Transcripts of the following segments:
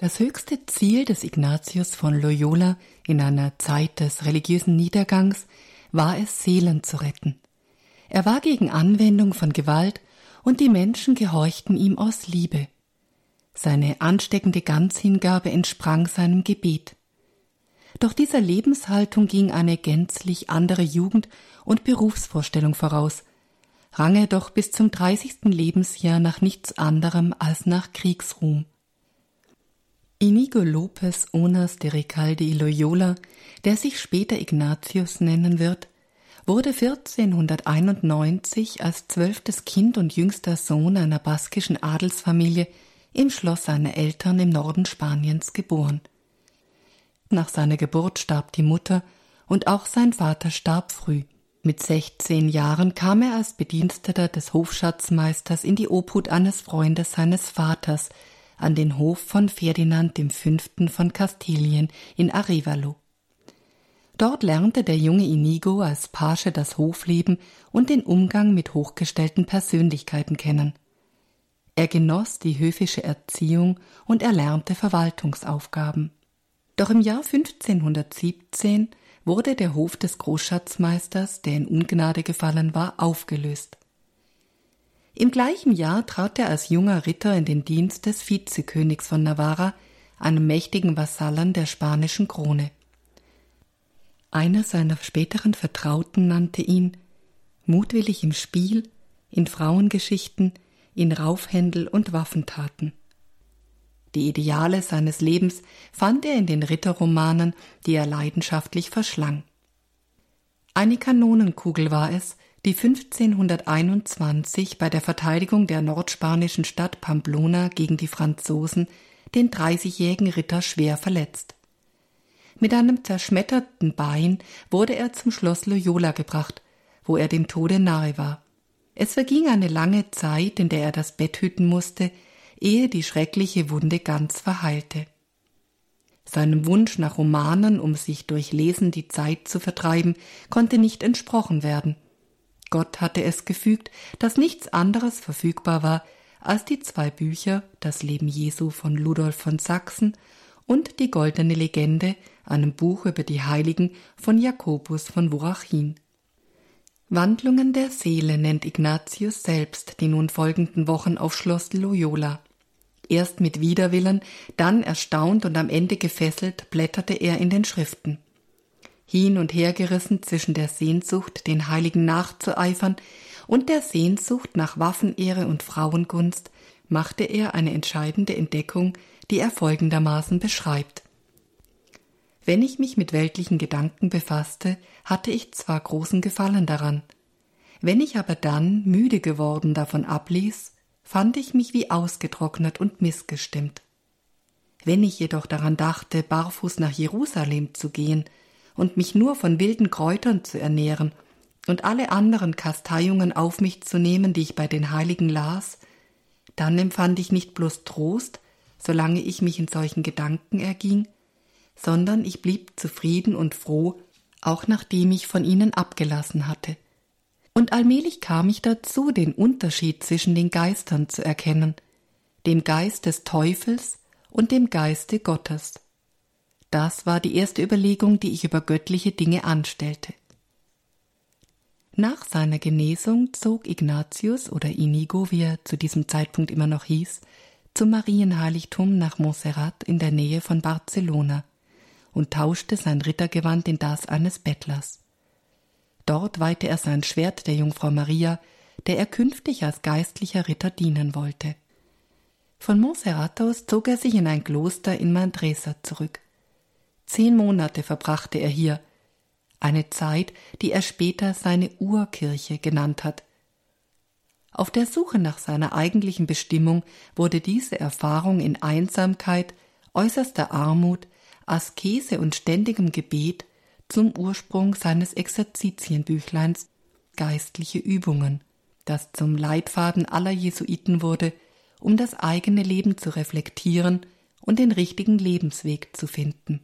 Das höchste Ziel des Ignatius von Loyola in einer Zeit des religiösen Niedergangs war es, Seelen zu retten. Er war gegen Anwendung von Gewalt und die Menschen gehorchten ihm aus Liebe. Seine ansteckende Ganzhingabe entsprang seinem Gebet. Doch dieser Lebenshaltung ging eine gänzlich andere Jugend- und Berufsvorstellung voraus, rang er doch bis zum dreißigsten Lebensjahr nach nichts anderem als nach Kriegsruhm. Inigo Lopez Onas de Recalde Loyola, der sich später Ignatius nennen wird, wurde 1491 als zwölftes Kind und jüngster Sohn einer baskischen Adelsfamilie im Schloss seiner Eltern im Norden Spaniens geboren. Nach seiner Geburt starb die Mutter und auch sein Vater starb früh. Mit 16 Jahren kam er als Bediensteter des Hofschatzmeisters in die Obhut eines Freundes seines Vaters an den Hof von Ferdinand V. von Kastilien in Arevalo. Dort lernte der junge Inigo als Page das Hofleben und den Umgang mit hochgestellten Persönlichkeiten kennen. Er genoss die höfische Erziehung und erlernte Verwaltungsaufgaben. Doch im Jahr 1517 wurde der Hof des Großschatzmeisters, der in Ungnade gefallen war, aufgelöst. Im gleichen Jahr trat er als junger Ritter in den Dienst des Vizekönigs von Navarra, einem mächtigen Vasallen der spanischen Krone. Einer seiner späteren Vertrauten nannte ihn mutwillig im Spiel, in Frauengeschichten, in Raufhändel und Waffentaten. Die Ideale seines Lebens fand er in den Ritterromanen, die er leidenschaftlich verschlang. Eine Kanonenkugel war es, die 1521 bei der Verteidigung der nordspanischen Stadt Pamplona gegen die Franzosen den dreißigjährigen Ritter schwer verletzt. Mit einem zerschmetterten Bein wurde er zum Schloss Loyola gebracht, wo er dem Tode nahe war. Es verging eine lange Zeit, in der er das Bett hüten musste, ehe die schreckliche Wunde ganz verheilte. Seinem Wunsch nach Romanen, um sich durch Lesen die Zeit zu vertreiben, konnte nicht entsprochen werden. Gott hatte es gefügt, dass nichts anderes verfügbar war als die zwei Bücher Das Leben Jesu von Ludolf von Sachsen und Die goldene Legende, einem Buch über die Heiligen von Jakobus von Wurachin. Wandlungen der Seele nennt Ignatius selbst die nun folgenden Wochen auf Schloss Loyola. Erst mit Widerwillen, dann erstaunt und am Ende gefesselt blätterte er in den Schriften. Hin und her gerissen zwischen der Sehnsucht, den Heiligen nachzueifern, und der Sehnsucht nach Waffenehre und Frauengunst, machte er eine entscheidende Entdeckung, die er folgendermaßen beschreibt. Wenn ich mich mit weltlichen Gedanken befasste, hatte ich zwar großen Gefallen daran. Wenn ich aber dann, müde geworden, davon abließ, fand ich mich wie ausgetrocknet und missgestimmt. Wenn ich jedoch daran dachte, barfuß nach Jerusalem zu gehen und mich nur von wilden Kräutern zu ernähren und alle anderen Kasteiungen auf mich zu nehmen, die ich bei den Heiligen las, dann empfand ich nicht bloß Trost, solange ich mich in solchen Gedanken erging, sondern ich blieb zufrieden und froh, auch nachdem ich von ihnen abgelassen hatte. Und allmählich kam ich dazu, den Unterschied zwischen den Geistern zu erkennen, dem Geist des Teufels und dem Geiste Gottes. Das war die erste Überlegung, die ich über göttliche Dinge anstellte. Nach seiner Genesung zog Ignatius oder Inigo, wie er zu diesem Zeitpunkt immer noch hieß, zum Marienheiligtum nach Montserrat in der Nähe von Barcelona und tauschte sein Rittergewand in das eines Bettlers. Dort weihte er sein Schwert der Jungfrau Maria, der er künftig als geistlicher Ritter dienen wollte. Von Montserrat aus zog er sich in ein Kloster in Mandresa zurück. Zehn Monate verbrachte er hier, eine Zeit, die er später seine Urkirche genannt hat. Auf der Suche nach seiner eigentlichen Bestimmung wurde diese Erfahrung in Einsamkeit, äußerster Armut, Askese und ständigem Gebet zum Ursprung seines Exerzitienbüchleins Geistliche Übungen, das zum Leitfaden aller Jesuiten wurde, um das eigene Leben zu reflektieren und den richtigen Lebensweg zu finden.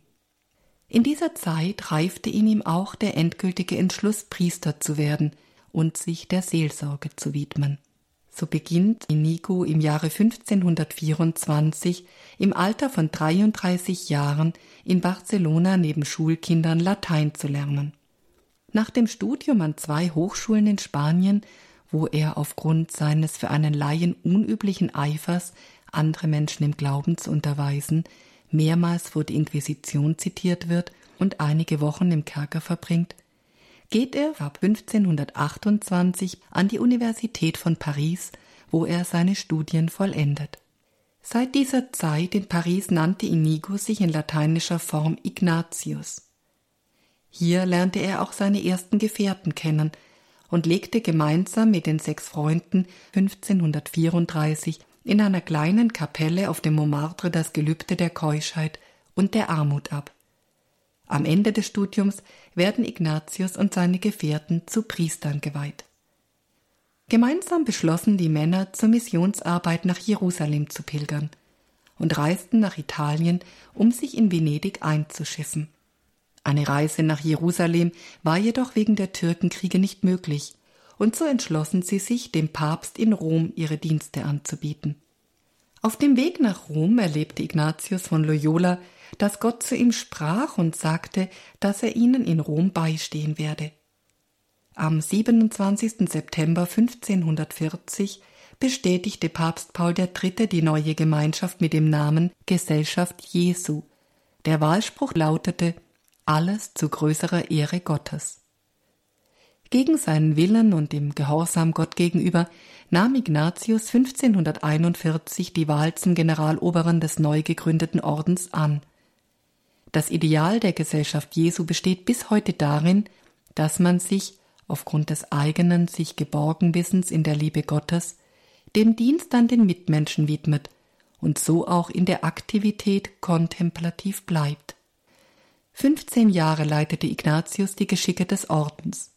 In dieser Zeit reifte in ihm auch der endgültige Entschluss, Priester zu werden und sich der Seelsorge zu widmen. So beginnt Inigo im Jahre 1524 im Alter von 33 Jahren in Barcelona neben Schulkindern Latein zu lernen. Nach dem Studium an zwei Hochschulen in Spanien, wo er aufgrund seines für einen Laien unüblichen Eifers, andere Menschen im Glauben zu unterweisen, mehrmals vor der Inquisition zitiert wird und einige Wochen im Kerker verbringt, geht er ab 1528 an die Universität von Paris, wo er seine Studien vollendet. Seit dieser Zeit in Paris nannte Inigo sich in lateinischer Form Ignatius. Hier lernte er auch seine ersten Gefährten kennen und legte gemeinsam mit den sechs Freunden 1534 in einer kleinen Kapelle auf dem Montmartre das Gelübde der Keuschheit und der Armut ab. Am Ende des Studiums werden Ignatius und seine Gefährten zu Priestern geweiht. Gemeinsam beschlossen die Männer zur Missionsarbeit nach Jerusalem zu pilgern und reisten nach Italien, um sich in Venedig einzuschiffen. Eine Reise nach Jerusalem war jedoch wegen der Türkenkriege nicht möglich, und so entschlossen sie sich, dem Papst in Rom ihre Dienste anzubieten. Auf dem Weg nach Rom erlebte Ignatius von Loyola dass Gott zu ihm sprach und sagte, dass er ihnen in Rom beistehen werde. Am 27. September 1540 bestätigte Papst Paul III. die neue Gemeinschaft mit dem Namen Gesellschaft Jesu. Der Wahlspruch lautete Alles zu größerer Ehre Gottes. Gegen seinen Willen und im Gehorsam Gott gegenüber nahm Ignatius 1541 die Wahl zum Generaloberen des neu gegründeten Ordens an – das Ideal der Gesellschaft Jesu besteht bis heute darin, dass man sich, aufgrund des eigenen sich geborgen Wissens in der Liebe Gottes, dem Dienst an den Mitmenschen widmet und so auch in der Aktivität kontemplativ bleibt. 15 Jahre leitete Ignatius die Geschicke des Ordens.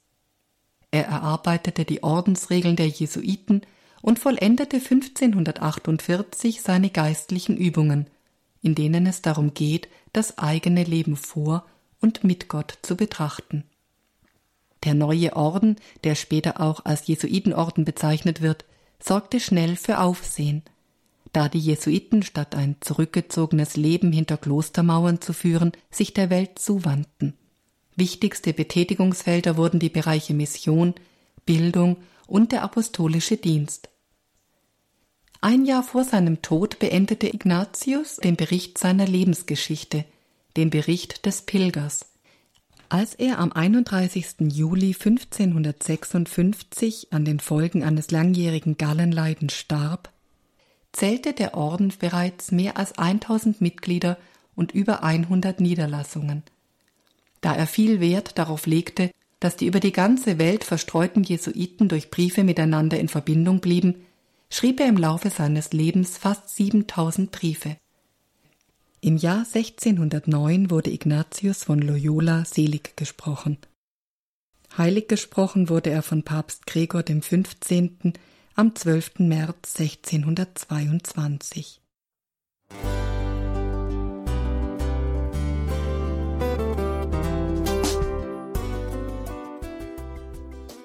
Er erarbeitete die Ordensregeln der Jesuiten und vollendete 1548 seine geistlichen Übungen, in denen es darum geht, das eigene Leben vor und mit Gott zu betrachten. Der neue Orden, der später auch als Jesuitenorden bezeichnet wird, sorgte schnell für Aufsehen, da die Jesuiten statt ein zurückgezogenes Leben hinter Klostermauern zu führen, sich der Welt zuwandten. Wichtigste Betätigungsfelder wurden die Bereiche Mission, Bildung und der apostolische Dienst. Ein Jahr vor seinem Tod beendete Ignatius den Bericht seiner Lebensgeschichte, den Bericht des Pilgers. Als er am 31. Juli 1556 an den Folgen eines langjährigen Gallenleidens starb, zählte der Orden bereits mehr als 1000 Mitglieder und über 100 Niederlassungen. Da er viel Wert darauf legte, dass die über die ganze Welt verstreuten Jesuiten durch Briefe miteinander in Verbindung blieben, schrieb er im Laufe seines Lebens fast 7000 Briefe. Im Jahr 1609 wurde Ignatius von Loyola selig gesprochen. Heilig gesprochen wurde er von Papst Gregor dem 15. am 12. März 1622.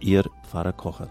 Ihr Pfarrer Kocher.